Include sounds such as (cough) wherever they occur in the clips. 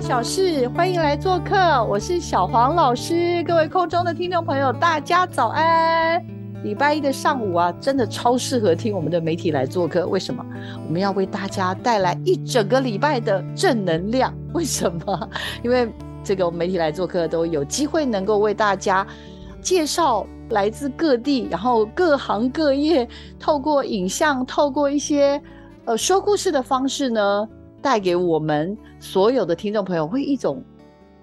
小事，欢迎来做客，我是小黄老师。各位空中的听众朋友，大家早安！礼拜一的上午啊，真的超适合听我们的媒体来做客。为什么？我们要为大家带来一整个礼拜的正能量。(laughs) 为什么？因为这个媒体来做客都有机会能够为大家介绍来自各地，然后各行各业，透过影像，透过一些呃说故事的方式呢，带给我们所有的听众朋友，会一种，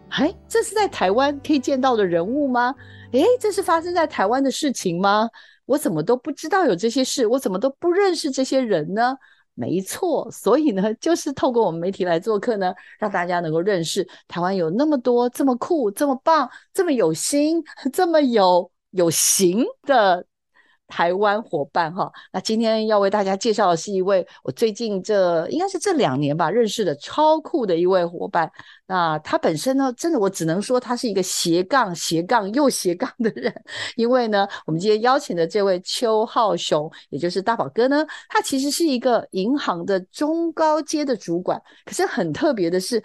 哎，这是在台湾可以见到的人物吗？哎，这是发生在台湾的事情吗？我怎么都不知道有这些事，我怎么都不认识这些人呢？没错，所以呢，(laughs) 就是透过我们媒体来做客呢，让大家能够认识台湾有那么多这么酷、这么棒、这么有心、(laughs) 这么有有型的。台湾伙伴哈，那今天要为大家介绍的是一位我最近这应该是这两年吧认识的超酷的一位伙伴。那他本身呢，真的我只能说他是一个斜杠斜杠又斜杠的人。因为呢，我们今天邀请的这位邱浩雄，也就是大宝哥呢，他其实是一个银行的中高阶的主管。可是很特别的是。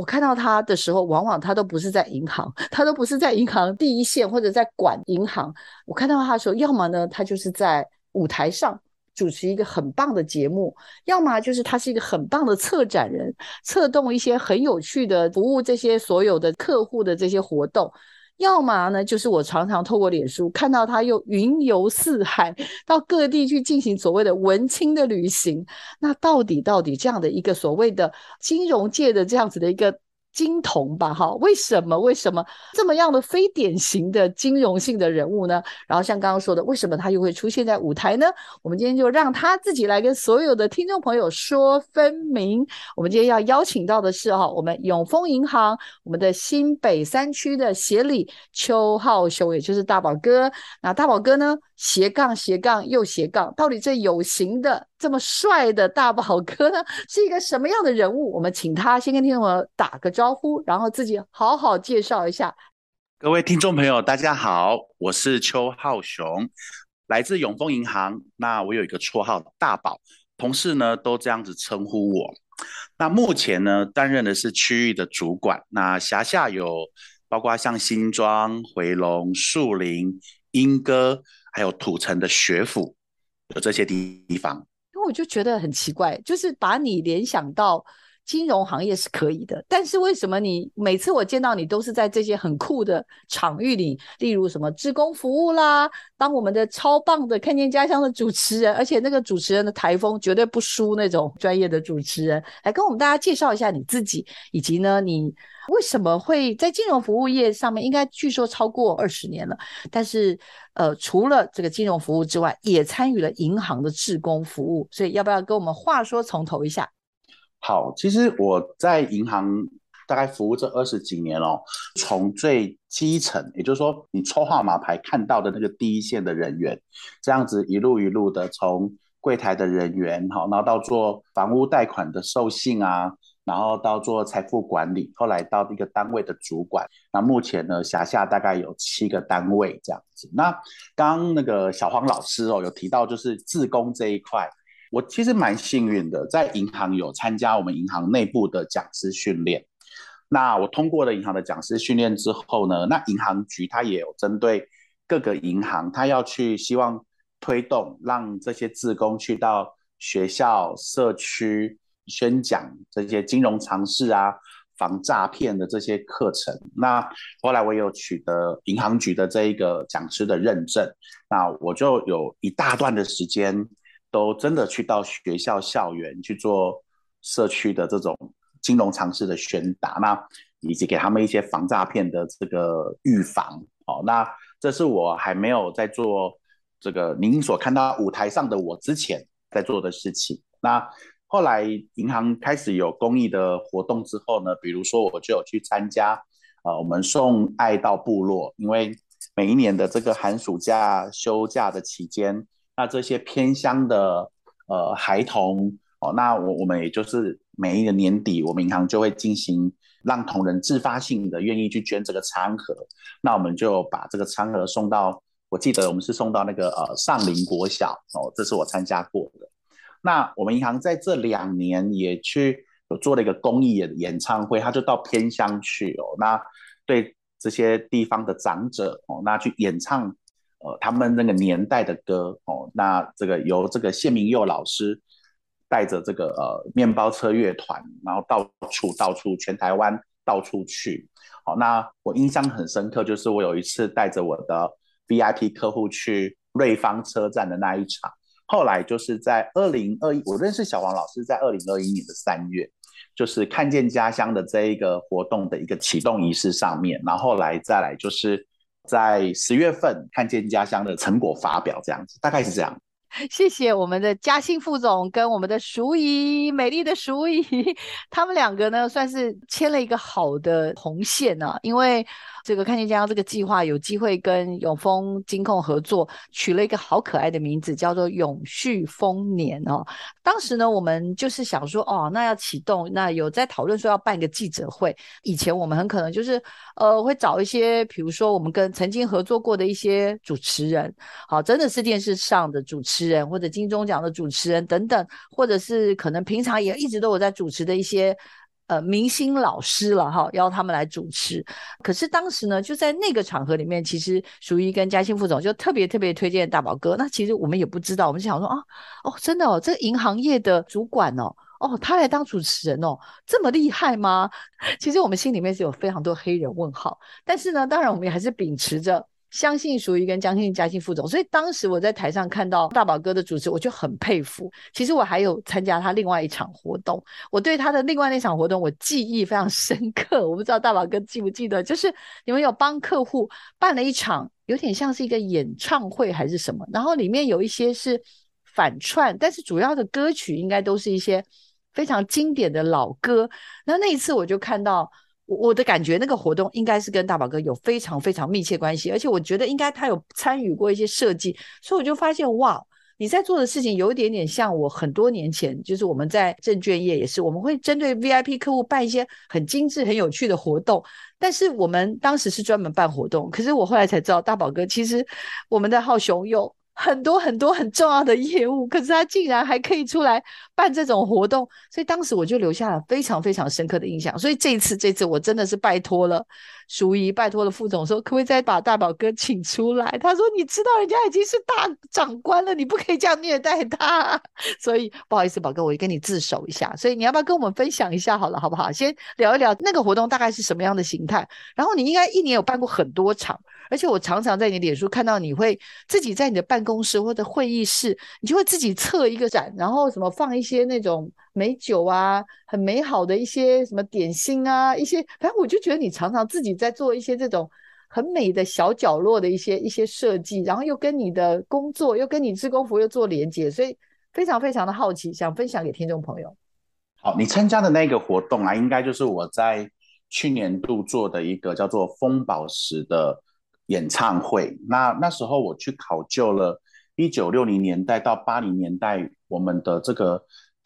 我看到他的时候，往往他都不是在银行，(laughs) 他都不是在银行第一线或者在管银行。我看到他的时候，要么呢，他就是在舞台上主持一个很棒的节目，要么就是他是一个很棒的策展人，策动一些很有趣的服务这些所有的客户的这些活动。要么呢，就是我常常透过脸书看到他又云游四海，到各地去进行所谓的文青的旅行。那到底到底这样的一个所谓的金融界的这样子的一个。金童吧，哈，为什么？为什么这么样的非典型的金融性的人物呢？然后像刚刚说的，为什么他又会出现在舞台呢？我们今天就让他自己来跟所有的听众朋友说分明。我们今天要邀请到的是哈，我们永丰银行我们的新北三区的协理邱浩雄，也就是大宝哥。那大宝哥呢？斜杠斜杠又斜杠，到底这有形的这么帅的大宝哥呢，(laughs) 是一个什么样的人物？我们请他先跟听众朋友打个招呼，然后自己好好介绍一下。各位听众朋友，大家好，我是邱浩雄，来自永丰银行。那我有一个绰号大宝，同事呢都这样子称呼我。那目前呢担任的是区域的主管，那辖下有包括像新庄、回龙、树林、莺歌。还有土城的学府，有这些地方，我就觉得很奇怪，就是把你联想到金融行业是可以的，但是为什么你每次我见到你都是在这些很酷的场域里，例如什么职工服务啦，当我们的超棒的看见家乡的主持人，而且那个主持人的台风绝对不输那种专业的主持人，来跟我们大家介绍一下你自己，以及呢你。为什么会在金融服务业上面？应该据说超过二十年了。但是，呃，除了这个金融服务之外，也参与了银行的志工服务。所以，要不要跟我们话说从头一下？好，其实我在银行大概服务这二十几年哦，从最基层，也就是说你抽号码牌看到的那个第一线的人员，这样子一路一路的从柜台的人员，好，然后到做房屋贷款的授信啊。然后到做财富管理，后来到一个单位的主管。那目前呢，辖下大概有七个单位这样子。那刚那个小黄老师哦，有提到就是自工这一块，我其实蛮幸运的，在银行有参加我们银行内部的讲师训练。那我通过了银行的讲师训练之后呢，那银行局它也有针对各个银行，它要去希望推动，让这些自工去到学校、社区。宣讲这些金融常识啊，防诈骗的这些课程。那后来我有取得银行局的这一个讲师的认证，那我就有一大段的时间都真的去到学校校园去做社区的这种金融常识的宣达，那以及给他们一些防诈骗的这个预防哦，那这是我还没有在做这个您所看到舞台上的我之前在做的事情。那后来银行开始有公益的活动之后呢，比如说我就有去参加，呃，我们送爱到部落，因为每一年的这个寒暑假休假的期间，那这些偏乡的呃孩童哦，那我我们也就是每一个年底，我们银行就会进行让同仁自发性的愿意去捐这个餐盒，那我们就把这个餐盒送到，我记得我们是送到那个呃上林国小哦，这是我参加过的。那我们银行在这两年也去有做了一个公益演演唱会，他就到偏乡去哦，那对这些地方的长者哦，那去演唱呃他们那个年代的歌哦，那这个由这个谢明佑老师带着这个呃面包车乐团，然后到处到处全台湾到处去，好，那我印象很深刻，就是我有一次带着我的 VIP 客户去瑞芳车站的那一场。后来就是在二零二一，我认识小黄老师在二零二一年的三月，就是看见家乡的这一个活动的一个启动仪式上面，然后来再来就是在十月份看见家乡的成果发表这样子，大概是这样。(laughs) 谢谢我们的嘉兴副总跟我们的淑仪，美丽的淑仪，(laughs) 他们两个呢算是牵了一个好的红线呢，因为。这个看见家乡这个计划有机会跟永丰金控合作，取了一个好可爱的名字，叫做永续丰年哦。当时呢，我们就是想说，哦，那要启动，那有在讨论说要办个记者会。以前我们很可能就是呃会找一些，比如说我们跟曾经合作过的一些主持人，好，真的是电视上的主持人或者金钟奖的主持人等等，或者是可能平常也一直都有在主持的一些。呃，明星老师了哈，邀他们来主持。可是当时呢，就在那个场合里面，其实淑仪跟嘉兴副总就特别特别推荐大宝哥。那其实我们也不知道，我们就想说啊，哦，真的哦，这银行业的主管哦，哦，他来当主持人哦，这么厉害吗？(laughs) 其实我们心里面是有非常多黑人问号。但是呢，当然我们也还是秉持着。相信属于跟江信嘉信副总，所以当时我在台上看到大宝哥的主持，我就很佩服。其实我还有参加他另外一场活动，我对他的另外那场活动我记忆非常深刻。我不知道大宝哥记不记得，就是你们有帮客户办了一场，有点像是一个演唱会还是什么，然后里面有一些是反串，但是主要的歌曲应该都是一些非常经典的老歌。那那一次我就看到。我的感觉，那个活动应该是跟大宝哥有非常非常密切关系，而且我觉得应该他有参与过一些设计，所以我就发现哇，你在做的事情有一点点像我很多年前，就是我们在证券业也是，我们会针对 VIP 客户办一些很精致、很有趣的活动，但是我们当时是专门办活动，可是我后来才知道，大宝哥其实我们的浩雄有。很多很多很重要的业务，可是他竟然还可以出来办这种活动，所以当时我就留下了非常非常深刻的印象。所以这一次，这次我真的是拜托了淑仪，拜托了副总，说可不可以再把大宝哥请出来？他说：“你知道人家已经是大长官了，你不可以这样虐待他。(laughs) ”所以不好意思，宝哥，我跟你自首一下。所以你要不要跟我们分享一下好了，好不好？先聊一聊那个活动大概是什么样的形态。然后你应该一年有办过很多场。而且我常常在你脸书看到你会自己在你的办公室或者会议室，你就会自己测一个展，然后什么放一些那种美酒啊，很美好的一些什么点心啊，一些反正我就觉得你常常自己在做一些这种很美的小角落的一些一些设计，然后又跟你的工作又跟你志工服又做连接，所以非常非常的好奇，想分享给听众朋友。好，你参加的那个活动啊，应该就是我在去年度做的一个叫做风宝石的。演唱会，那那时候我去考究了，一九六零年代到八零年代我们的这个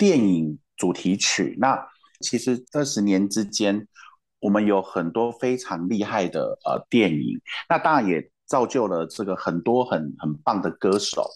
电影主题曲。那其实二十年之间，我们有很多非常厉害的呃电影，那当然也造就了这个很多很很棒的歌手。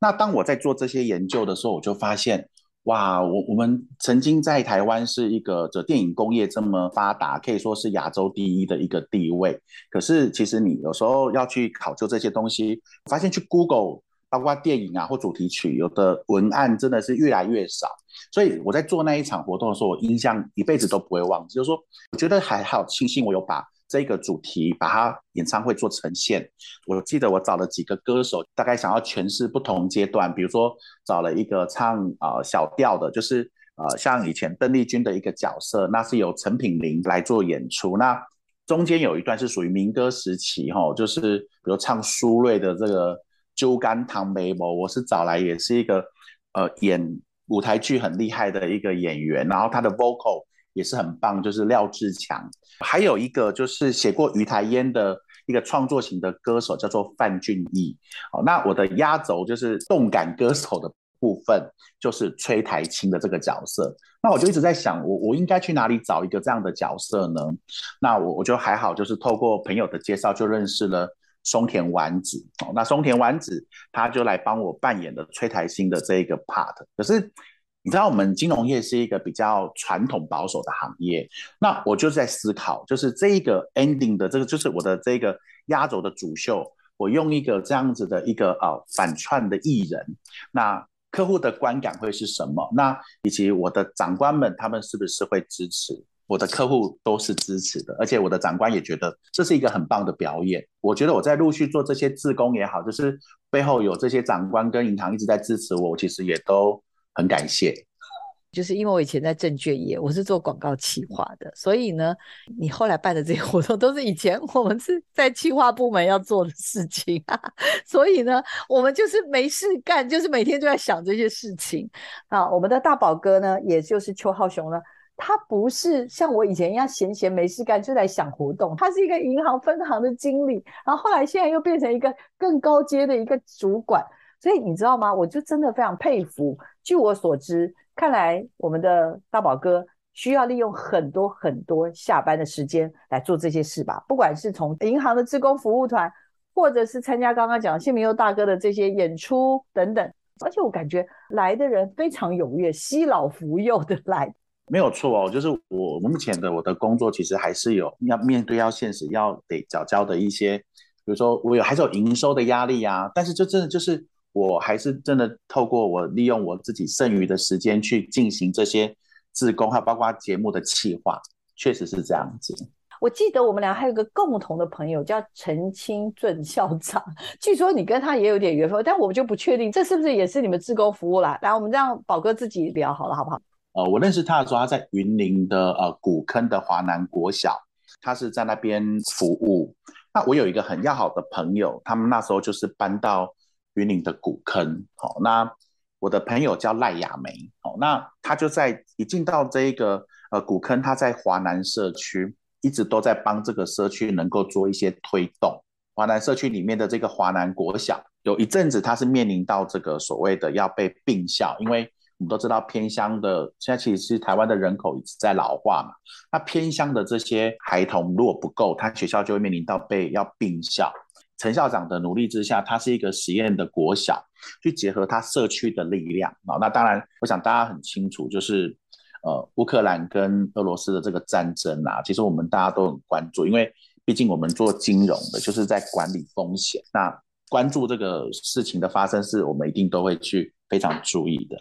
那当我在做这些研究的时候，我就发现。哇，我我们曾经在台湾是一个这电影工业这么发达，可以说是亚洲第一的一个地位。可是其实你有时候要去考究这些东西，发现去 Google，包括电影啊或主题曲，有的文案真的是越来越少。所以我在做那一场活动的时候，我印象一辈子都不会忘记。就是说，我觉得还好，庆幸我有把。这个主题把它演唱会做呈现，我记得我找了几个歌手，大概想要诠释不同阶段，比如说找了一个唱啊小调的，就是呃像以前邓丽君的一个角色，那是由陈品玲来做演出。那中间有一段是属于民歌时期，哈，就是比如唱苏芮的这个《酒干倘卖无》，我是找来也是一个呃演舞台剧很厉害的一个演员，然后他的 vocal 也是很棒，就是廖志强。还有一个就是写过《鱼台烟》的一个创作型的歌手，叫做范俊毅。哦，那我的压轴就是动感歌手的。部分就是崔台青的这个角色，那我就一直在想，我我应该去哪里找一个这样的角色呢？那我我就还好，就是透过朋友的介绍就认识了松田丸子。哦，那松田丸子他就来帮我扮演的崔台新的这一个 part。可是你知道，我们金融业是一个比较传统保守的行业，那我就在思考，就是这一个 ending 的这个，就是我的这个压轴的主秀，我用一个这样子的一个呃反串的艺人，那。客户的观感会是什么？那以及我的长官们，他们是不是会支持？我的客户都是支持的，而且我的长官也觉得这是一个很棒的表演。我觉得我在陆续做这些自工也好，就是背后有这些长官跟银行一直在支持我，我其实也都很感谢。就是因为我以前在证券业，我是做广告企划的，所以呢，你后来办的这些活动都是以前我们是在企划部门要做的事情啊，(laughs) 所以呢，我们就是没事干，就是每天就在想这些事情啊。我们的大宝哥呢，也就是邱浩雄呢，他不是像我以前一样闲闲没事干就在想活动，他是一个银行分行的经理，然后后来现在又变成一个更高阶的一个主管，所以你知道吗？我就真的非常佩服。据我所知。看来我们的大宝哥需要利用很多很多下班的时间来做这些事吧，不管是从银行的职工服务团，或者是参加刚刚讲谢明佑大哥的这些演出等等。而且我感觉来的人非常踊跃，惜老扶幼的来。没有错哦，就是我目前的我的工作其实还是有要面对要现实要得缴交的一些，比如说我有还是有营收的压力啊，但是就真的就是。我还是真的透过我利用我自己剩余的时间去进行这些自工，还有包括节目的企划，确实是这样子。我记得我们俩还有个共同的朋友叫陈清俊校长，据说你跟他也有点缘分，但我们就不确定这是不是也是你们自工服务啦。来，我们让宝哥自己聊好了，好不好？呃，我认识他的时候，他在云林的呃古坑的华南国小，他是在那边服务。那我有一个很要好的朋友，他们那时候就是搬到。云岭的古坑，好，那我的朋友叫赖雅梅，好，那他就在一进到这一个呃古坑，他在华南社区一直都在帮这个社区能够做一些推动。华南社区里面的这个华南国小，有一阵子他是面临到这个所谓的要被并校，因为我们都知道偏乡的现在其实是台湾的人口一直在老化嘛，那偏乡的这些孩童如果不够，他学校就会面临到被要并校。陈校长的努力之下，他是一个实验的国小，去结合他社区的力量啊。那当然，我想大家很清楚，就是呃，乌克兰跟俄罗斯的这个战争啊，其实我们大家都很关注，因为毕竟我们做金融的，就是在管理风险。那关注这个事情的发生，是我们一定都会去非常注意的。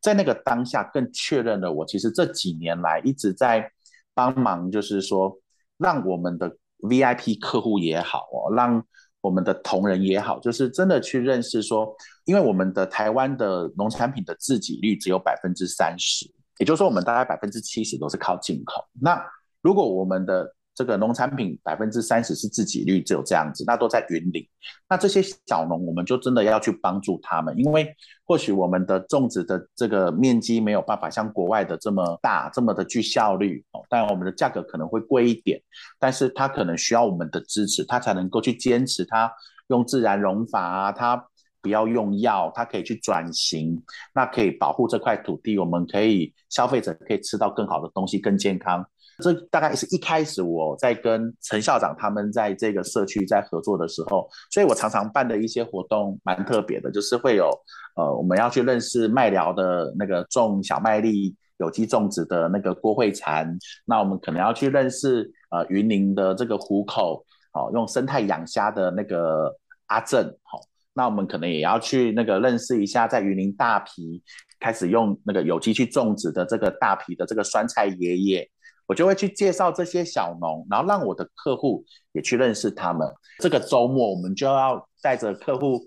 在那个当下，更确认了我其实这几年来一直在帮忙，就是说让我们的 VIP 客户也好哦，让我们的同仁也好，就是真的去认识说，因为我们的台湾的农产品的自给率只有百分之三十，也就是说，我们大概百分之七十都是靠进口。那如果我们的这个农产品百分之三十是自给率，只有这样子，那都在云林。那这些小农，我们就真的要去帮助他们，因为或许我们的种植的这个面积没有办法像国外的这么大，这么的具效率哦。当然，我们的价格可能会贵一点，但是它可能需要我们的支持，它才能够去坚持它用自然农法啊，它不要用药，它可以去转型，那可以保护这块土地，我们可以消费者可以吃到更好的东西，更健康。这大概是一开始我在跟陈校长他们在这个社区在合作的时候，所以我常常办的一些活动蛮特别的，就是会有呃我们要去认识麦寮的那个种小麦粒有机种植的那个郭慧婵，那我们可能要去认识呃云林的这个湖口，好用生态养虾的那个阿正，好，那我们可能也要去那个认识一下在云林大皮开始用那个有机去种植的这个大皮的这个酸菜爷爷。我就会去介绍这些小农，然后让我的客户也去认识他们。这个周末我们就要带着客户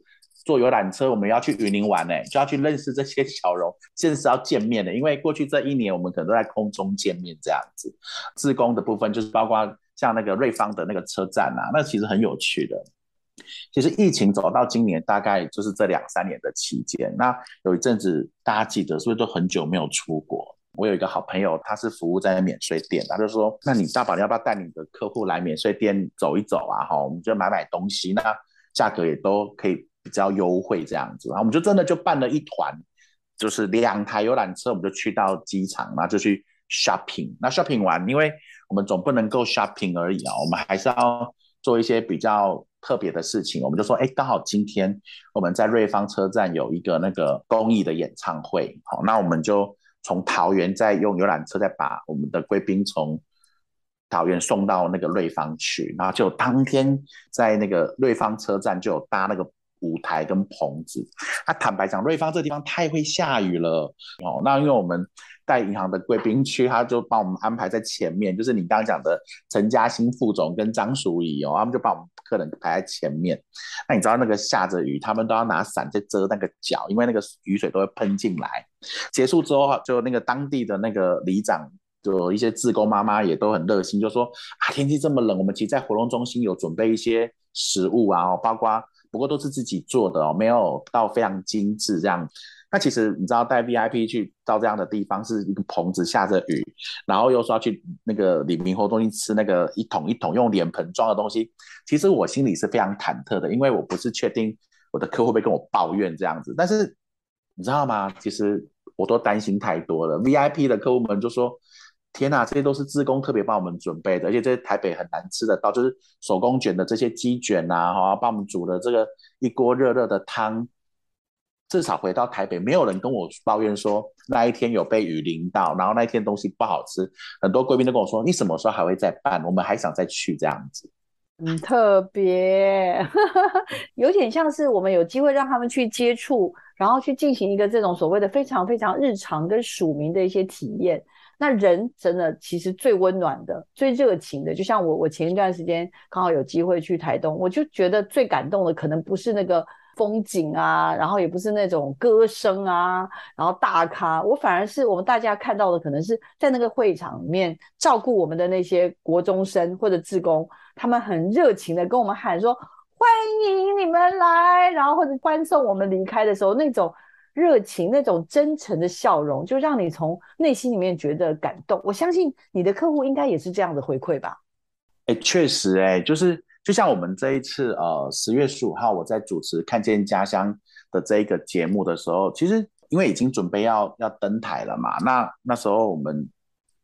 坐游览车，我们要去云林玩呢，就要去认识这些小农，现在是要见面的。因为过去这一年我们可能都在空中见面这样子。自工的部分就是包括像那个瑞芳的那个车站啊，那其实很有趣的。其实疫情走到今年，大概就是这两三年的期间。那有一阵子，大家记得是不是都很久没有出国？我有一个好朋友，他是服务在免税店，他就说：“那你大宝，你要不要带你的客户来免税店走一走啊？哈，我们就买买东西，那价格也都可以比较优惠这样子。”然后我们就真的就办了一团，就是两台游览车，我们就去到机场，然后就去 shopping。那 shopping 完，因为我们总不能够 shopping 而已啊，我们还是要做一些比较。特别的事情，我们就说，哎，刚好今天我们在瑞芳车站有一个那个公益的演唱会，好，那我们就从桃园再用游览车再把我们的贵宾从桃园送到那个瑞芳去，然后就当天在那个瑞芳车站就有搭那个舞台跟棚子。那坦白讲，瑞芳这地方太会下雨了，哦，那因为我们。在银行的贵宾区，他就帮我们安排在前面，就是你刚刚讲的陈嘉欣副总跟张淑仪哦，他们就把我们客人排在前面。那你知道那个下着雨，他们都要拿伞在遮那个脚，因为那个雨水都会喷进来。结束之后，就那个当地的那个里长，就一些自工妈妈也都很热心，就说啊，天气这么冷，我们其实在活动中心有准备一些食物啊，包括不过都是自己做的哦，没有到非常精致这样。那其实你知道带 VIP 去到这样的地方是一个棚子下着雨，然后又说要去那个李明活动西吃那个一桶一桶用脸盆装的东西，其实我心里是非常忐忑的，因为我不是确定我的客户会跟我抱怨这样子，但是你知道吗？其实我都担心太多了。VIP 的客户们就说：“天哪，这些都是自工特别帮我们准备的，而且这些台北很难吃得到，就是手工卷的这些鸡卷呐，哈，帮我们煮的这个一锅热热的汤。”至少回到台北，没有人跟我抱怨说那一天有被雨淋到，然后那一天东西不好吃。很多贵宾都跟我说：“你什么时候还会再办？我们还想再去这样子。”嗯，特别 (laughs) 有点像是我们有机会让他们去接触，然后去进行一个这种所谓的非常非常日常跟署名的一些体验。那人真的其实最温暖的、最热情的，就像我，我前一段时间刚好有机会去台东，我就觉得最感动的可能不是那个。风景啊，然后也不是那种歌声啊，然后大咖，我反而是我们大家看到的，可能是在那个会场里面照顾我们的那些国中生或者志工，他们很热情的跟我们喊说欢迎你们来，然后或者欢送我们离开的时候，那种热情、那种真诚的笑容，就让你从内心里面觉得感动。我相信你的客户应该也是这样的回馈吧？哎，确实，哎，就是。就像我们这一次，呃，十月十五号我在主持《看见家乡》的这一个节目的时候，其实因为已经准备要要登台了嘛，那那时候我们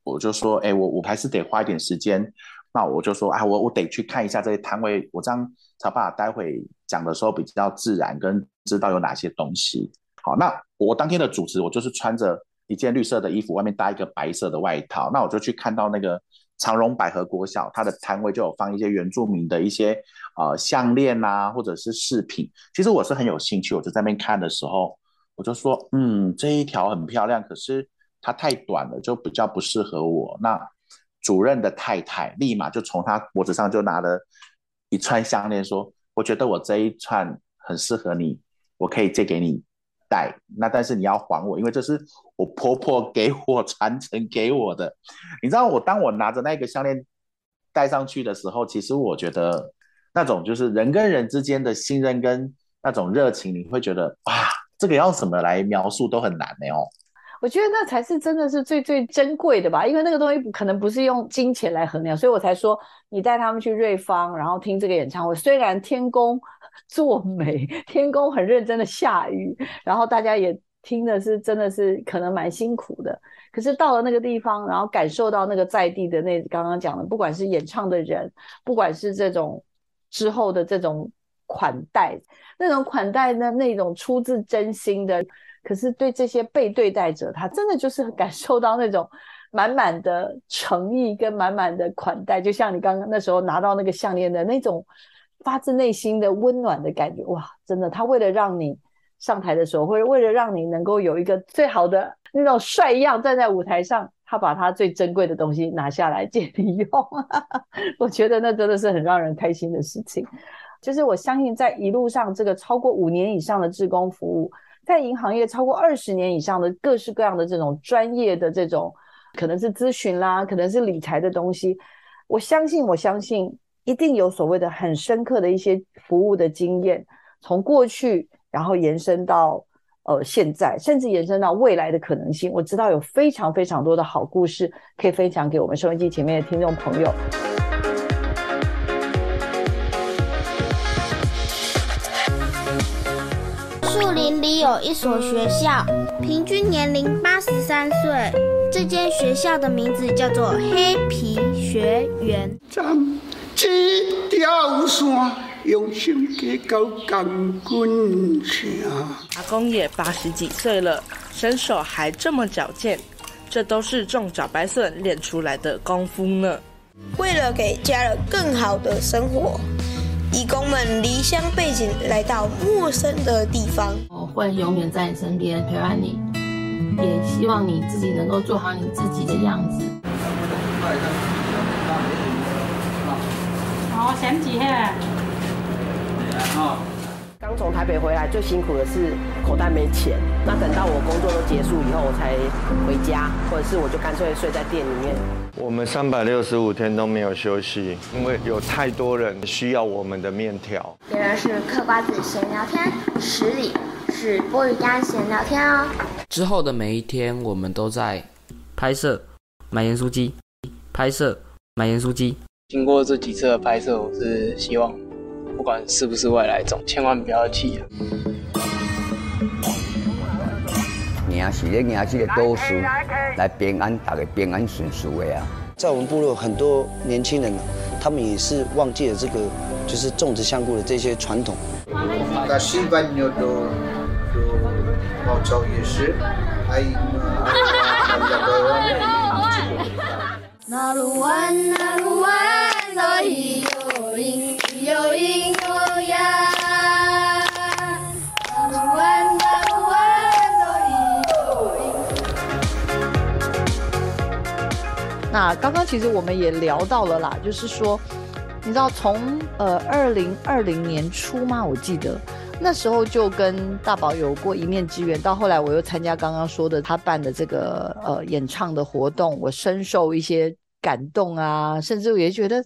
我就说，哎，我我还是得花一点时间，那我就说，啊，我我得去看一下这些摊位，我这样才把待会讲的时候比较自然，跟知道有哪些东西。好，那我当天的主持，我就是穿着一件绿色的衣服，外面搭一个白色的外套，那我就去看到那个。长荣百合国小，它的摊位就有放一些原住民的一些呃项链啊，或者是饰品。其实我是很有兴趣，我就在那边看的时候，我就说，嗯，这一条很漂亮，可是它太短了，就比较不适合我。那主任的太太立马就从他脖子上就拿了一串项链，说，我觉得我这一串很适合你，我可以借给你。戴那，但是你要还我，因为这是我婆婆给我传承给我的。你知道，我当我拿着那个项链戴上去的时候，其实我觉得那种就是人跟人之间的信任跟那种热情，你会觉得哇，这个要怎么来描述都很难的哦。我觉得那才是真的是最最珍贵的吧，因为那个东西可能不是用金钱来衡量，所以我才说你带他们去瑞芳，然后听这个演唱会，虽然天公。(laughs) 做美，(laughs) 天公很认真的下雨，然后大家也听的是真的是可能蛮辛苦的。可是到了那个地方，然后感受到那个在地的那刚刚讲的，不管是演唱的人，不管是这种之后的这种款待，那种款待的那种出自真心的，可是对这些被对待者，他真的就是感受到那种满满的诚意跟满满的款待，就像你刚刚那时候拿到那个项链的那种。发自内心的温暖的感觉，哇，真的，他为了让你上台的时候，或者为了让你能够有一个最好的那种帅样站在舞台上，他把他最珍贵的东西拿下来借你用，(laughs) 我觉得那真的是很让人开心的事情。就是我相信，在一路上这个超过五年以上的志工服务，在银行业超过二十年以上的各式各样的这种专业的这种，可能是咨询啦，可能是理财的东西。我相信，我相信一定有所谓的很深刻的一些服务的经验，从过去然后延伸到呃现在，甚至延伸到未来的可能性。我知道有非常非常多的好故事可以分享给我们收音机前面的听众朋友。树林里有一所学校，平均年龄八十三岁。这间学校的名字叫做黑皮学园。条线，用心给狗钢棍枪。阿公也八十几岁了，身手还这么矫健，这都是种茭白笋练出来的功夫呢。为了给家人更好的生活，义工们离乡背井来到陌生的地方。我会永远在你身边陪伴你。也希望你自己能够做好你自己的样子。好，先几下。刚从台北回来，最辛苦的是口袋没钱。那等到我工作都结束以后，我才回家，或者是我就干脆睡在店里面。我们三百六十五天都没有休息，因为有太多人需要我们的面条。别人是嗑瓜子闲聊天，十里是波鱼干闲聊天哦。之后的每一天，我们都在拍摄、买盐酥鸡、拍摄、买盐酥鸡。经过这几次的拍摄，我是希望，不管是不是外来种，千万不要气啊！赢是咧赢这个多数，来平安，大家平安顺遂的啊！在我们部落，很多年轻人，他们也是忘记了这个，就是种植香菇的这些传统。毛草也是，还有那鲁湾，那鲁 (laughs) 湾，那咿哟咿哟咿哟呀。那鲁湾，那鲁湾，那咿哟咿。那刚刚其实我们也聊到了啦，就是说，你知道从呃二零二零年初吗？我记得。那时候就跟大宝有过一面之缘，到后来我又参加刚刚说的他办的这个呃演唱的活动，我深受一些感动啊，甚至我也觉得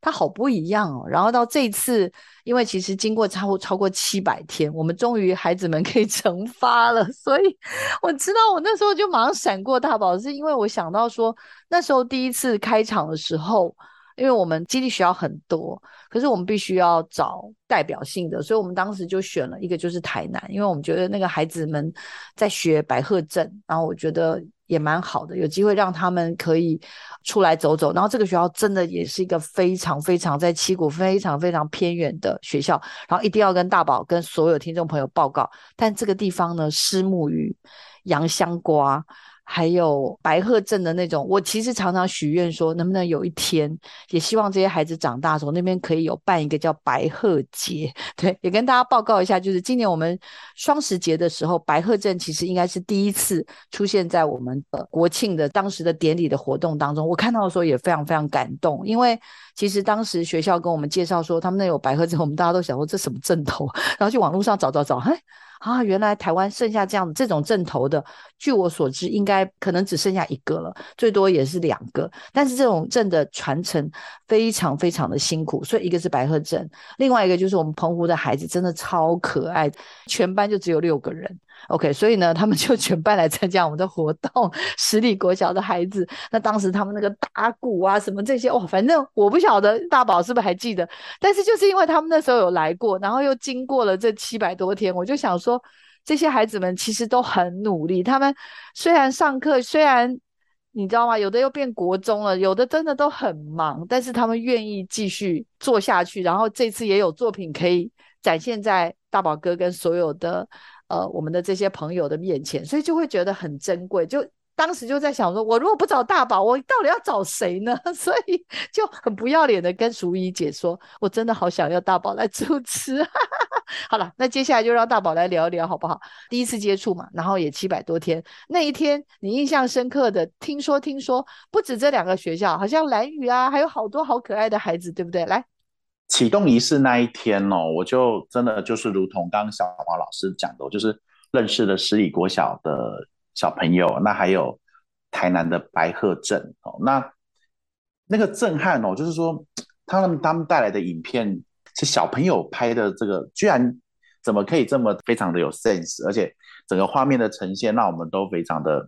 他好不一样哦。然后到这次，因为其实经过超超过七百天，我们终于孩子们可以成发了，所以我知道我那时候就马上闪过大宝，是因为我想到说那时候第一次开场的时候。因为我们基地学校很多，可是我们必须要找代表性的，所以我们当时就选了一个，就是台南，因为我们觉得那个孩子们在学白鹤镇，然后我觉得也蛮好的，有机会让他们可以出来走走。然后这个学校真的也是一个非常非常在七股非常非常偏远的学校，然后一定要跟大宝跟所有听众朋友报告。但这个地方呢，虱目鱼、洋香瓜。还有白鹤镇的那种，我其实常常许愿说，能不能有一天，也希望这些孩子长大的时候，那边可以有办一个叫白鹤节。(laughs) 对，也跟大家报告一下，就是今年我们双十节的时候，白鹤镇其实应该是第一次出现在我们的国庆的当时的典礼的活动当中。我看到的时候也非常非常感动，因为其实当时学校跟我们介绍说他们那有白鹤镇，我们大家都想说这什么镇头，然后去网络上找找找，嘿。(laughs) 啊，原来台湾剩下这样这种镇头的，据我所知，应该可能只剩下一个了，最多也是两个。但是这种镇的传承非常非常的辛苦，所以一个是白鹤镇，另外一个就是我们澎湖的孩子真的超可爱，全班就只有六个人。OK，所以呢，他们就全班来参加我们的活动。十里国小的孩子，那当时他们那个打鼓啊，什么这些，哇，反正我不晓得大宝是不是还记得。但是就是因为他们那时候有来过，然后又经过了这七百多天，我就想说，这些孩子们其实都很努力。他们虽然上课，虽然你知道吗？有的又变国中了，有的真的都很忙，但是他们愿意继续做下去。然后这次也有作品可以展现在大宝哥跟所有的。呃，我们的这些朋友的面前，所以就会觉得很珍贵。就当时就在想说，我如果不找大宝，我到底要找谁呢？(laughs) 所以就很不要脸的跟淑仪姐说，我真的好想要大宝来主持。(laughs) 好了，那接下来就让大宝来聊一聊好不好？第一次接触嘛，然后也七百多天，那一天你印象深刻的，听说听说不止这两个学校，好像蓝宇啊，还有好多好可爱的孩子，对不对？来。启动仪式那一天哦，我就真的就是如同刚小黄老师讲的，就是认识了十里国小的小朋友，那还有台南的白鹤镇哦。那那个震撼哦，就是说他们他们带来的影片是小朋友拍的，这个居然怎么可以这么非常的有 sense，而且整个画面的呈现让我们都非常的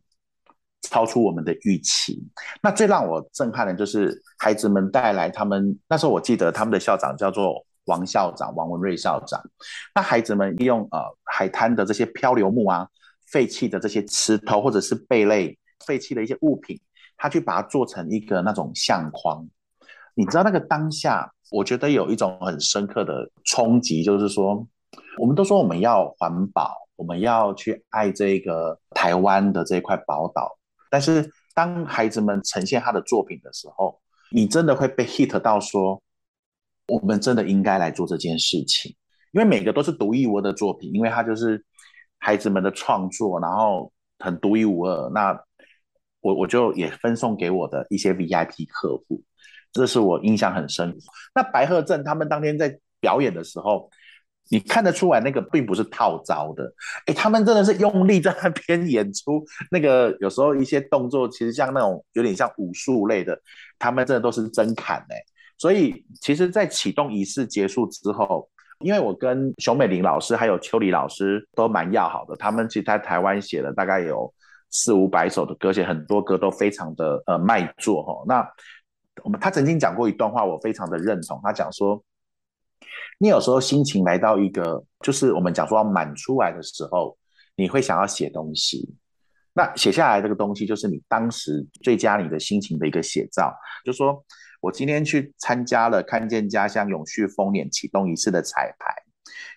超出我们的预期。那最让我震撼的就是孩子们带来他们那时候我记得他们的校长叫做王校长王文瑞校长，那孩子们利用呃海滩的这些漂流木啊、废弃的这些石头或者是贝类废弃的一些物品。他去把它做成一个那种相框，你知道那个当下，我觉得有一种很深刻的冲击，就是说，我们都说我们要环保，我们要去爱这个台湾的这块宝岛，但是当孩子们呈现他的作品的时候，你真的会被 hit 到说，我们真的应该来做这件事情，因为每个都是独一无二的作品，因为他就是孩子们的创作，然后很独一无二，那。我我就也分送给我的一些 VIP 客户，这是我印象很深。那白鹤镇他们当天在表演的时候，你看得出来那个并不是套招的，哎，他们真的是用力在那边演出。那个 (laughs) 有时候一些动作其实像那种有点像武术类的，他们真的都是真砍哎。所以其实，在启动仪式结束之后，因为我跟熊美玲老师还有秋梨老师都蛮要好的，他们其实在台湾写了大概有。四五百首的歌，写很多歌都非常的呃卖座哈。那我们他曾经讲过一段话，我非常的认同。他讲说，你有时候心情来到一个，就是我们讲说要满出来的时候，你会想要写东西。那写下来这个东西，就是你当时最佳你的心情的一个写照。就说我今天去参加了看见家乡永续丰年启动仪式的彩排，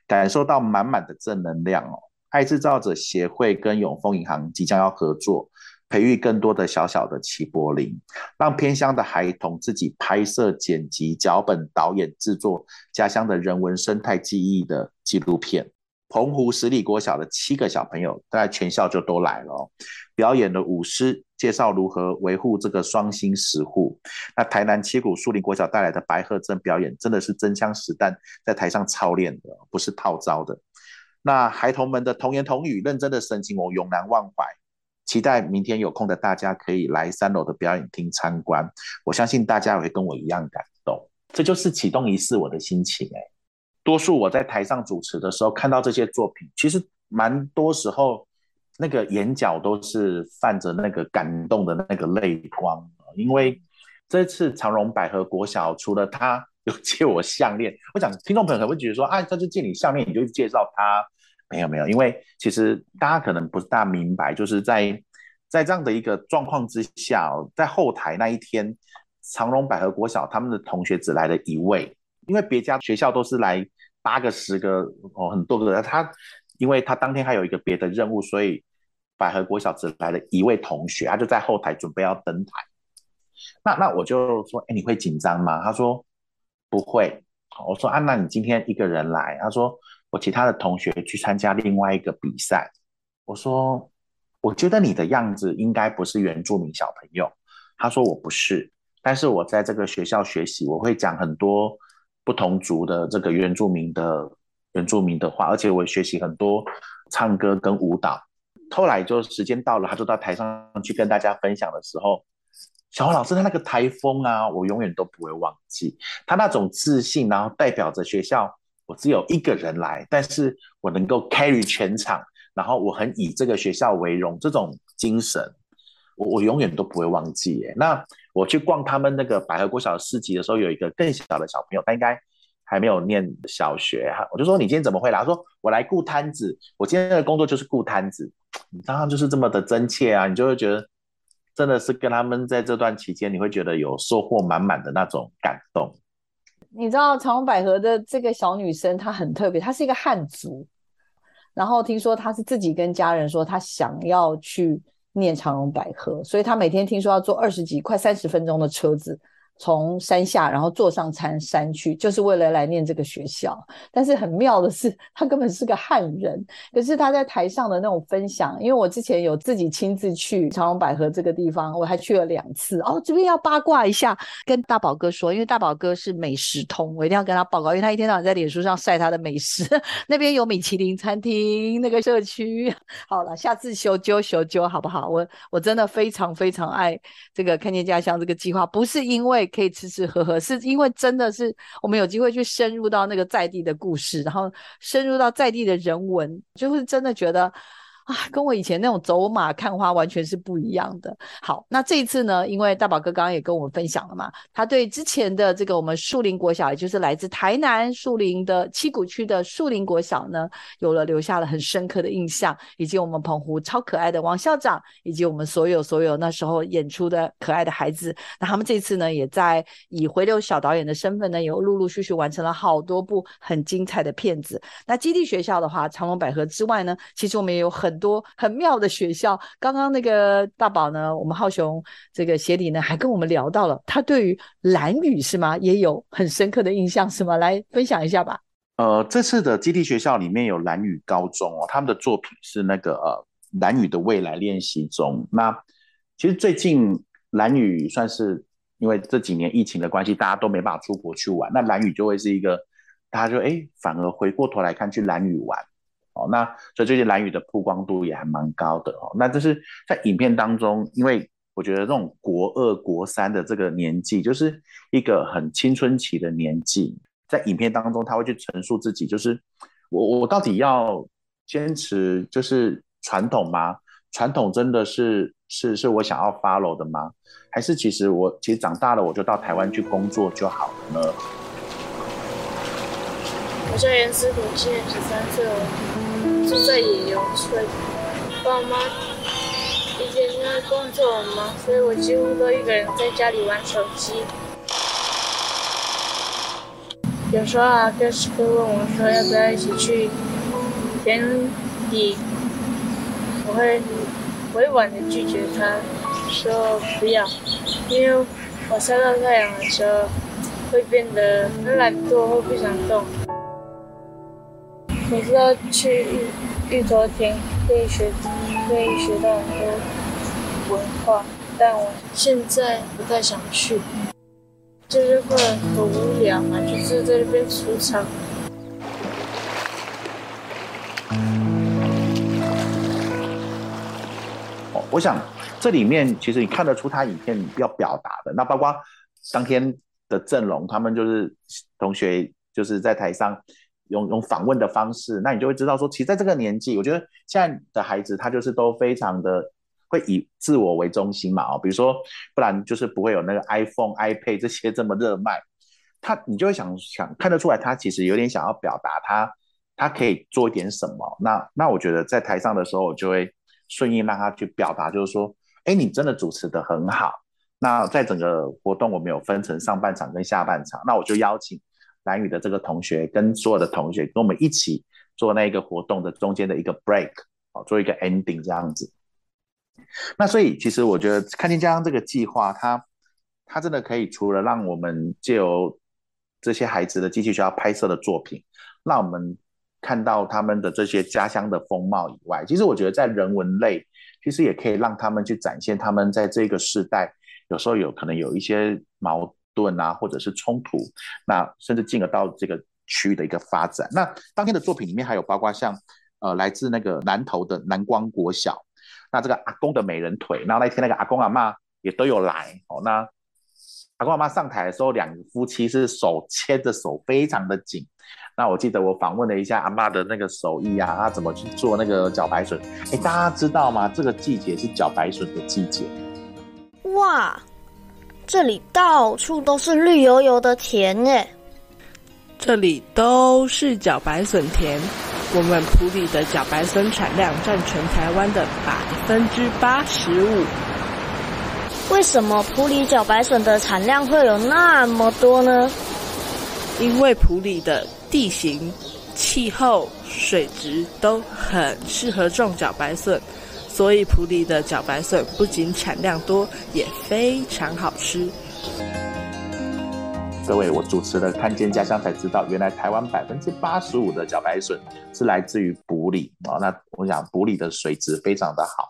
感受到满满的正能量哦。爱制造者协会跟永丰银行即将要合作，培育更多的小小的齐柏林，让偏乡的孩童自己拍摄、剪辑、脚本、导演、制作家乡的人文生态记忆的纪录片。澎湖十里国小的七个小朋友，大概全校就都来了，表演的舞狮，介绍如何维护这个双星石户。那台南七股树林国小带来的白鹤镇表演，真的是真枪实弹在台上操练的，不是套招的。那孩童们的童言童语、认真的神情，我永难忘怀。期待明天有空的大家可以来三楼的表演厅参观，我相信大家也会跟我一样感动。这就是启动仪式我的心情哎。多数我在台上主持的时候，看到这些作品，其实蛮多时候那个眼角都是泛着那个感动的那个泪光。因为这次长荣百合国小除了他有借我项链，我想听众朋友可能会觉得说，啊，他就借你项链，你就介绍他。没有没有，因为其实大家可能不大明白，就是在在这样的一个状况之下，在后台那一天，长隆百合国小他们的同学只来了一位，因为别家学校都是来八个十个哦很多个，他因为他当天还有一个别的任务，所以百合国小只来了一位同学，他就在后台准备要登台。那那我就说，哎，你会紧张吗？他说不会。我说啊，那你今天一个人来？他说。我其他的同学去参加另外一个比赛，我说，我觉得你的样子应该不是原住民小朋友。他说我不是，但是我在这个学校学习，我会讲很多不同族的这个原住民的原住民的话，而且我学习很多唱歌跟舞蹈。后来就时间到了，他就到台上去跟大家分享的时候，小黄老师他那个台风啊，我永远都不会忘记他那种自信，然后代表着学校。我只有一个人来，但是我能够 carry 全场，然后我很以这个学校为荣，这种精神，我我永远都不会忘记。耶。那我去逛他们那个百合国小市集的时候，有一个更小的小朋友，他应该还没有念小学哈，我就说你今天怎么会来？他说我来顾摊子，我今天的工作就是顾摊子。你当然就是这么的真切啊，你就会觉得真的是跟他们在这段期间，你会觉得有收获满满的那种感动。你知道长隆百合的这个小女生，她很特别，她是一个汉族，然后听说她是自己跟家人说，她想要去念长隆百合，所以她每天听说要坐二十几、快三十分钟的车子。从山下，然后坐上山山去，就是为了来念这个学校。但是很妙的是，他根本是个汉人。可是他在台上的那种分享，因为我之前有自己亲自去长隆百合这个地方，我还去了两次。哦，这边要八卦一下，跟大宝哥说，因为大宝哥是美食通，我一定要跟他报告，因为他一天到晚在脸书上晒他的美食。(laughs) 那边有米其林餐厅，那个社区。好了，下次修揪修揪好不好？我我真的非常非常爱这个看见家乡这个计划，不是因为。可以吃吃喝喝，是因为真的是我们有机会去深入到那个在地的故事，然后深入到在地的人文，就是真的觉得。啊，跟我以前那种走马看花完全是不一样的。好，那这一次呢，因为大宝哥刚刚也跟我们分享了嘛，他对之前的这个我们树林国小，也就是来自台南树林的七股区的树林国小呢，有了留下了很深刻的印象，以及我们澎湖超可爱的王校长，以及我们所有所有那时候演出的可爱的孩子。那他们这次呢，也在以回流小导演的身份呢，有陆陆续续完成了好多部很精彩的片子。那基地学校的话，长隆百合之外呢，其实我们也有很。多很妙的学校，刚刚那个大宝呢，我们浩雄这个鞋底呢，还跟我们聊到了他对于蓝雨是吗，也有很深刻的印象是吗？来分享一下吧。呃，这次的基地学校里面有蓝雨高中哦，他们的作品是那个呃蓝雨的未来练习中。那其实最近蓝雨算是因为这几年疫情的关系，大家都没办法出国去玩，那蓝雨就会是一个大家就哎反而回过头来看去蓝雨玩。哦，那所以最近蓝雨的曝光度也还蛮高的哦。那就是在影片当中，因为我觉得这种国二、国三的这个年纪，就是一个很青春期的年纪，在影片当中他会去陈述自己，就是我我到底要坚持就是传统吗？传统真的是是是我想要 follow 的吗？还是其实我其实长大了我就到台湾去工作就好了呢？我叫严思平，今年十三岁了。住在野游村，爸妈以前因为工作很忙，所以我几乎都一个人在家里玩手机。有时候啊，哥是会问我说要不要一起去田里，我会委婉的拒绝他，说不要，因为我晒到太阳的时候会变得很懒惰或不想动。我知道去玉玉头田可以学，可以学到很多文化，但我现在不太想去，就是会很无聊嘛，就是在那边出场。我想这里面其实你看得出他影片要表达的，那包括当天的阵容，他们就是同学就是在台上。用用访问的方式，那你就会知道说，其实在这个年纪，我觉得现在的孩子他就是都非常的会以自我为中心嘛哦，比如说，不然就是不会有那个 iPhone、iPad 这些这么热卖。他你就会想想看得出来，他其实有点想要表达他他可以做一点什么。那那我觉得在台上的时候，我就会顺应让他去表达，就是说，哎，你真的主持的很好。那在整个活动，我们有分成上半场跟下半场，那我就邀请。蓝宇的这个同学跟所有的同学跟我们一起做那个活动的中间的一个 break，哦，做一个 ending 这样子。那所以其实我觉得看见家乡这个计划，它它真的可以除了让我们借由这些孩子的机器学校拍摄的作品，让我们看到他们的这些家乡的风貌以外，其实我觉得在人文类，其实也可以让他们去展现他们在这个时代有时候有可能有一些矛。盾啊，或者是冲突，那甚至进而到这个区域的一个发展。那当天的作品里面还有包括像呃来自那个南投的南光国小，那这个阿公的美人腿，然后那天那个阿公阿妈也都有来哦。那阿公阿妈上台的时候，两夫妻是手牵着手，非常的紧。那我记得我访问了一下阿妈的那个手艺啊，她怎么去做那个茭白笋？哎，大家知道吗？这个季节是茭白笋的季节。哇！这里到处都是绿油油的田耶，这里都是茭白笋田。我们普里的茭白笋产量占全台湾的百分之八十五。为什么普里茭白笋的产量会有那么多呢？因为普里的地形、气候、水质都很适合种茭白笋。所以，埔里的茭白笋不仅产量多，也非常好吃。各位，我主持了《看见家乡》才知道，原来台湾百分之八十五的茭白笋是来自于埔里啊。那我想，埔里的水质非常的好。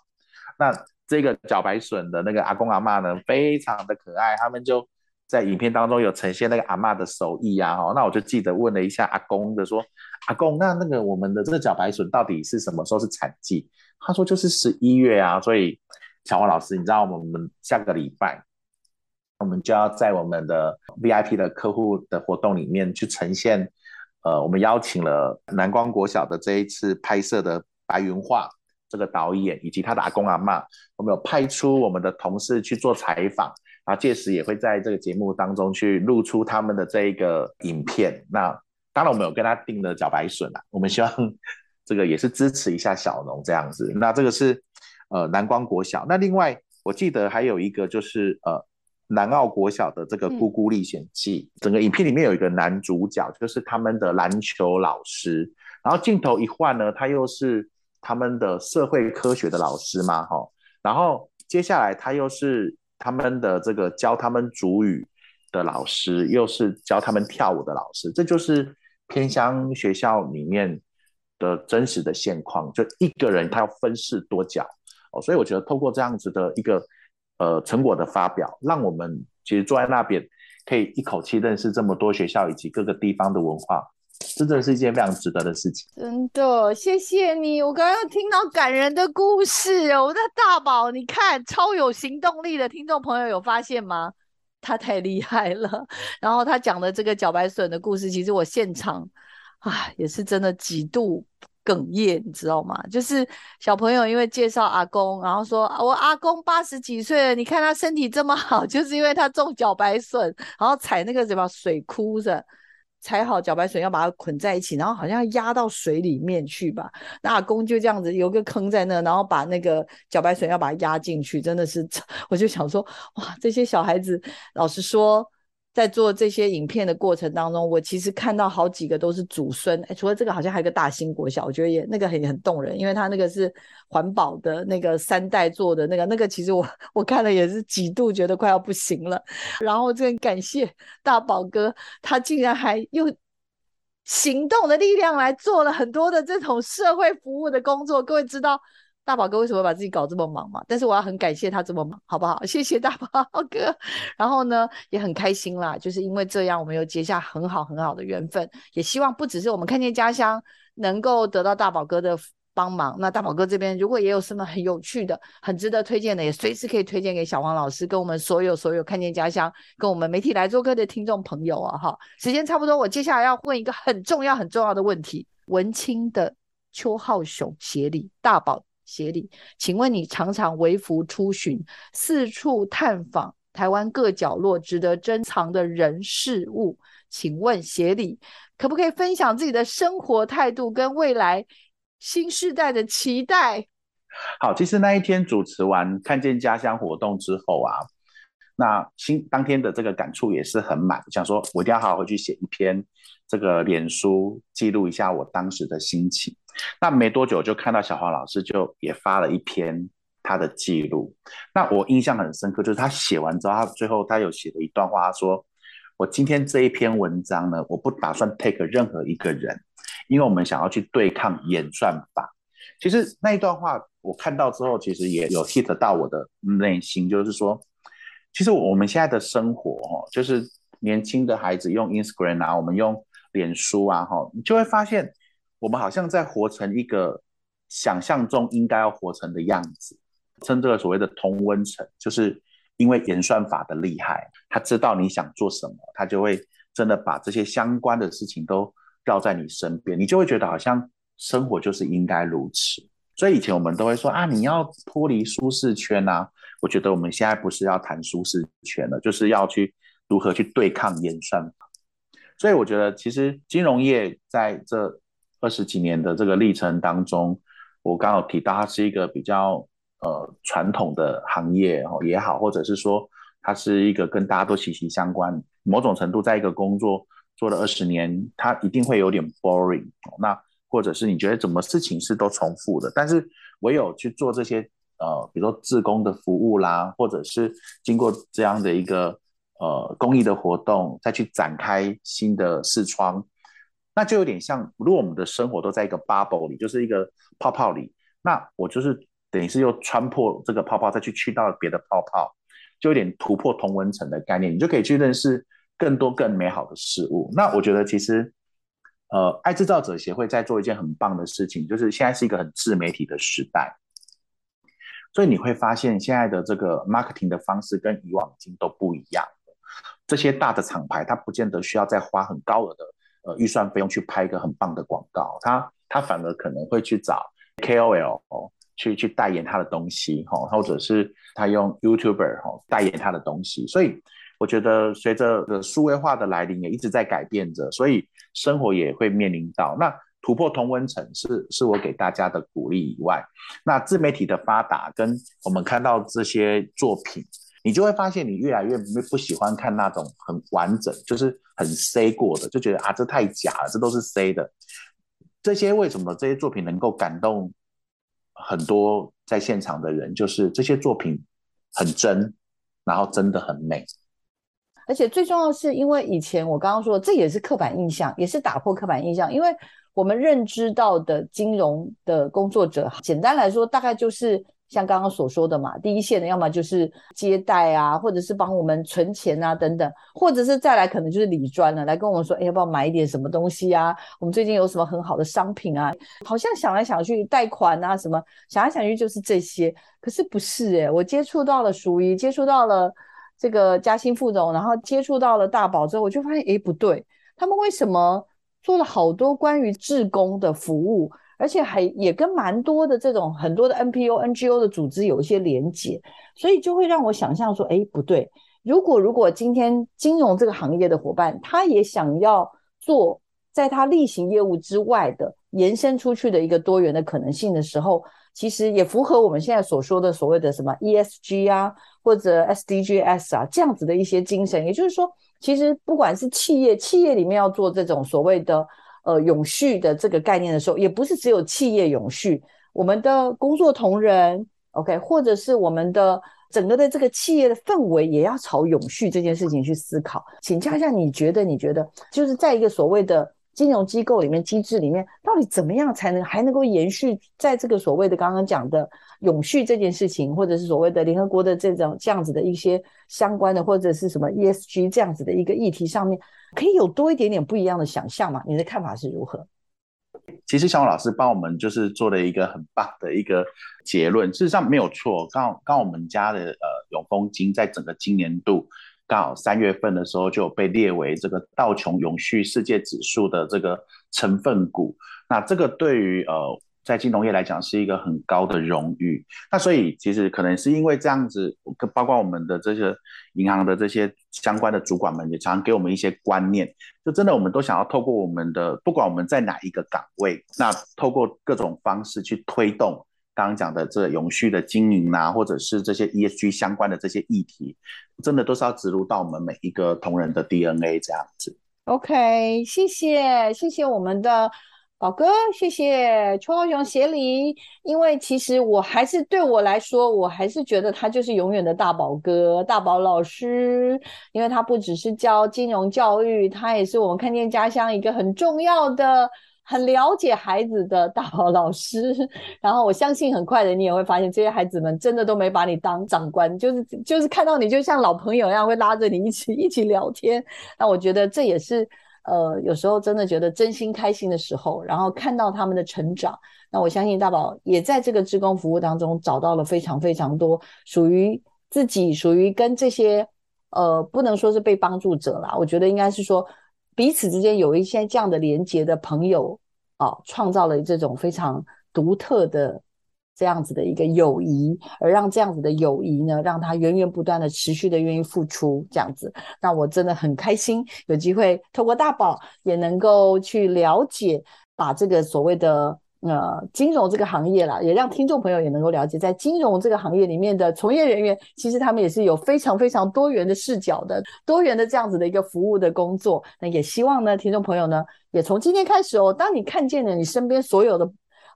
那这个茭白笋的那个阿公阿妈呢，非常的可爱。他们就在影片当中有呈现那个阿妈的手艺啊。哈，那我就记得问了一下阿公的说：“阿公，那那个我们的这个茭白笋到底是什么时候是产季？”他说就是十一月啊，所以小王老师，你知道我们下个礼拜我们就要在我们的 VIP 的客户的活动里面去呈现。呃，我们邀请了南光国小的这一次拍摄的白云画这个导演以及他的阿公阿妈，我们有派出我们的同事去做采访，然后届时也会在这个节目当中去露出他们的这一个影片。那当然，我们有跟他订了茭白笋啊，(laughs) 我们希望这个也是支持一下小农这样子。(laughs) 那这个是呃南光国小，那另外我记得还有一个就是呃。南澳国小的这个《姑姑历险记》，整个影片里面有一个男主角，就是他们的篮球老师。然后镜头一换呢，他又是他们的社会科学的老师嘛，哈。然后接下来他又是他们的这个教他们主语的老师，又是教他们跳舞的老师。这就是偏乡学校里面的真实的现况，就一个人他要分饰多角哦。所以我觉得透过这样子的一个。呃，成果的发表，让我们其实坐在那边，可以一口气认识这么多学校以及各个地方的文化，真的是一件非常值得的事情。真的，谢谢你。我刚刚听到感人的故事哦，我的大宝，你看超有行动力的听众朋友有发现吗？他太厉害了。然后他讲的这个茭白笋的故事，其实我现场啊也是真的几度。哽咽，你知道吗？就是小朋友因为介绍阿公，然后说我阿公八十几岁了，你看他身体这么好，(laughs) 就是因为他种茭白笋，然后踩那个什么水枯着，踩好茭白笋要把它捆在一起，然后好像压到水里面去吧。那阿公就这样子有个坑在那，然后把那个茭白笋要把它压进去，真的是，(laughs) 我就想说，哇，这些小孩子，老实说。在做这些影片的过程当中，我其实看到好几个都是祖孙。哎，除了这个，好像还有个大兴国小，我觉得也那个很很动人，因为他那个是环保的那个三代做的那个，那个其实我我看了也是几度觉得快要不行了。然后真感谢大宝哥，他竟然还用行动的力量来做了很多的这种社会服务的工作。各位知道。大宝哥为什么把自己搞这么忙嘛？但是我要很感谢他这么忙，好不好？(laughs) 谢谢大宝哥。然后呢，也很开心啦，就是因为这样，我们有结下很好很好的缘分。也希望不只是我们看见家乡能够得到大宝哥的帮忙，那大宝哥这边如果也有什么很有趣的、很值得推荐的，也随时可以推荐给小王老师，跟我们所有所有看见家乡、跟我们媒体来做客的听众朋友啊！哈，时间差不多，我接下来要问一个很重要很重要的问题：文青的邱浩雄协理大宝。协理，请问你常常微服出巡，四处探访台湾各角落值得珍藏的人事物，请问协理可不可以分享自己的生活态度跟未来新时代的期待？好，其实那一天主持完看见家乡活动之后啊，那新当天的这个感触也是很满，想说我一定要好好回去写一篇这个脸书，记录一下我当时的心情。那没多久就看到小黄老师就也发了一篇他的记录，那我印象很深刻，就是他写完之后，他最后他有写了一段话，他说：“我今天这一篇文章呢，我不打算 take 任何一个人，因为我们想要去对抗演算法。”其实那一段话我看到之后，其实也有 hit 到我的内心，就是说，其实我们现在的生活，哦，就是年轻的孩子用 Instagram 啊，我们用脸书啊，哈，你就会发现。我们好像在活成一个想象中应该要活成的样子，称这个所谓的同温层，就是因为演算法的厉害，他知道你想做什么，他就会真的把这些相关的事情都绕在你身边，你就会觉得好像生活就是应该如此。所以以前我们都会说啊，你要脱离舒适圈啊。我觉得我们现在不是要谈舒适圈了，就是要去如何去对抗演算法。所以我觉得其实金融业在这。二十几年的这个历程当中，我刚好提到它是一个比较呃传统的行业哦也好，或者是说它是一个跟大家都息息相关，某种程度在一个工作做了二十年，它一定会有点 boring。那或者是你觉得怎么事情是都重复的，但是唯有去做这些呃，比如说自工的服务啦，或者是经过这样的一个呃公益的活动，再去展开新的视窗。那就有点像，如果我们的生活都在一个 bubble 里，就是一个泡泡里，那我就是等于是又穿破这个泡泡，再去去到别的泡泡，就有点突破同温层的概念，你就可以去认识更多更美好的事物。那我觉得其实，呃，爱制造者协会在做一件很棒的事情，就是现在是一个很自媒体的时代，所以你会发现现在的这个 marketing 的方式跟以往已经都不一样。这些大的厂牌，它不见得需要再花很高额的呃预算费用去拍一个很棒的广告，它它反而可能会去找 KOL 去去代言他的东西，哈，或者是他用 YouTuber 哈代言他的东西。所以我觉得随着的数位化的来临，也一直在改变着，所以生活也会面临到那。突破同温层是是我给大家的鼓励以外，那自媒体的发达跟我们看到这些作品，你就会发现你越来越不喜欢看那种很完整，就是很 C 过的，就觉得啊这太假了，这都是 C 的。这些为什么这些作品能够感动很多在现场的人？就是这些作品很真，然后真的很美。而且最重要是因为以前我刚刚说，这也是刻板印象，也是打破刻板印象，因为。我们认知到的金融的工作者，简单来说，大概就是像刚刚所说的嘛，第一线的，要么就是接待啊，或者是帮我们存钱啊，等等，或者是再来可能就是理专了，来跟我们说，哎，要不要买一点什么东西啊？我们最近有什么很好的商品啊？好像想来想去，贷款啊什么，想来想去就是这些。可是不是诶，我接触到了属于接触到了这个嘉兴副总，然后接触到了大宝之后，我就发现，哎，不对，他们为什么？做了好多关于志工的服务，而且还也跟蛮多的这种很多的 NPO、NGO 的组织有一些连结，所以就会让我想象说，哎，不对，如果如果今天金融这个行业的伙伴，他也想要做在他例行业务之外的延伸出去的一个多元的可能性的时候，其实也符合我们现在所说的所谓的什么 ESG 啊，或者 SDGs 啊这样子的一些精神，也就是说。其实不管是企业，企业里面要做这种所谓的呃永续的这个概念的时候，也不是只有企业永续，我们的工作同仁，OK，或者是我们的整个的这个企业的氛围，也要朝永续这件事情去思考。请教一下，你觉得？你觉得就是在一个所谓的金融机构里面机制里面，到底怎么样才能还能够延续在这个所谓的刚刚讲的？永续这件事情，或者是所谓的联合国的这种这样子的一些相关的，或者是什么 ESG 这样子的一个议题上面，可以有多一点点不一样的想象嘛？你的看法是如何？其实小王老师帮我们就是做了一个很棒的一个结论，事实上没有错。刚刚我们家的呃永丰金在整个今年度刚好三月份的时候就被列为这个道琼永续世界指数的这个成分股。那这个对于呃。在金融业来讲是一个很高的荣誉，那所以其实可能是因为这样子，包括我们的这些银行的这些相关的主管们也常常给我们一些观念，就真的我们都想要透过我们的，不管我们在哪一个岗位，那透过各种方式去推动刚刚讲的这永续的经营啊，或者是这些 ESG 相关的这些议题，真的都是要植入到我们每一个同仁的 DNA 这样子。OK，谢谢谢谢我们的。宝哥，谢谢邱浩雄协理。因为其实我还是对我来说，我还是觉得他就是永远的大宝哥、大宝老师。因为他不只是教金融教育，他也是我们看见家乡一个很重要的、很了解孩子的大宝老师。然后我相信很快的，你也会发现这些孩子们真的都没把你当长官，就是就是看到你就像老朋友一样，会拉着你一起一起聊天。那我觉得这也是。呃，有时候真的觉得真心开心的时候，然后看到他们的成长，那我相信大宝也在这个职工服务当中找到了非常非常多属于自己、属于跟这些呃，不能说是被帮助者啦，我觉得应该是说彼此之间有一些这样的连接的朋友啊，创造了这种非常独特的。这样子的一个友谊，而让这样子的友谊呢，让他源源不断的、持续的愿意付出，这样子，那我真的很开心，有机会透过大宝也能够去了解，把这个所谓的呃金融这个行业啦，也让听众朋友也能够了解，在金融这个行业里面的从业人员，其实他们也是有非常非常多元的视角的，多元的这样子的一个服务的工作。那也希望呢，听众朋友呢，也从今天开始哦，当你看见了你身边所有的。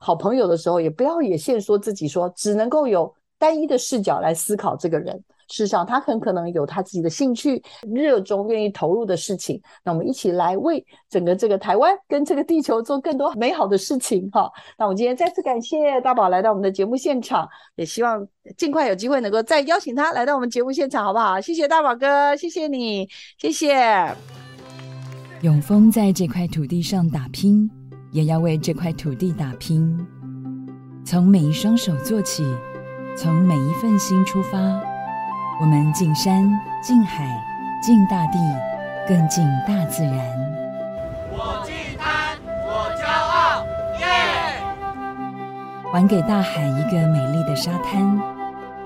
好朋友的时候，也不要也限说自己说只能够有单一的视角来思考这个人。事实上，他很可能有他自己的兴趣、热衷、愿意投入的事情。那我们一起来为整个这个台湾跟这个地球做更多美好的事情哈。那我们今天再次感谢大宝来到我们的节目现场，也希望尽快有机会能够再邀请他来到我们节目现场，好不好？谢谢大宝哥，谢谢你，谢谢。永丰在这块土地上打拼。也要为这块土地打拼，从每一双手做起，从每一份心出发，我们敬山、敬海、敬大地，更敬大自然。我敬滩，我骄傲，耶！还给大海一个美丽的沙滩，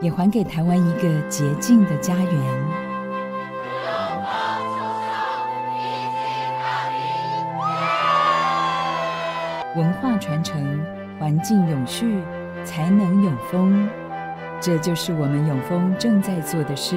也还给台湾一个洁净的家园。文化传承，环境永续，才能永丰。这就是我们永丰正在做的事。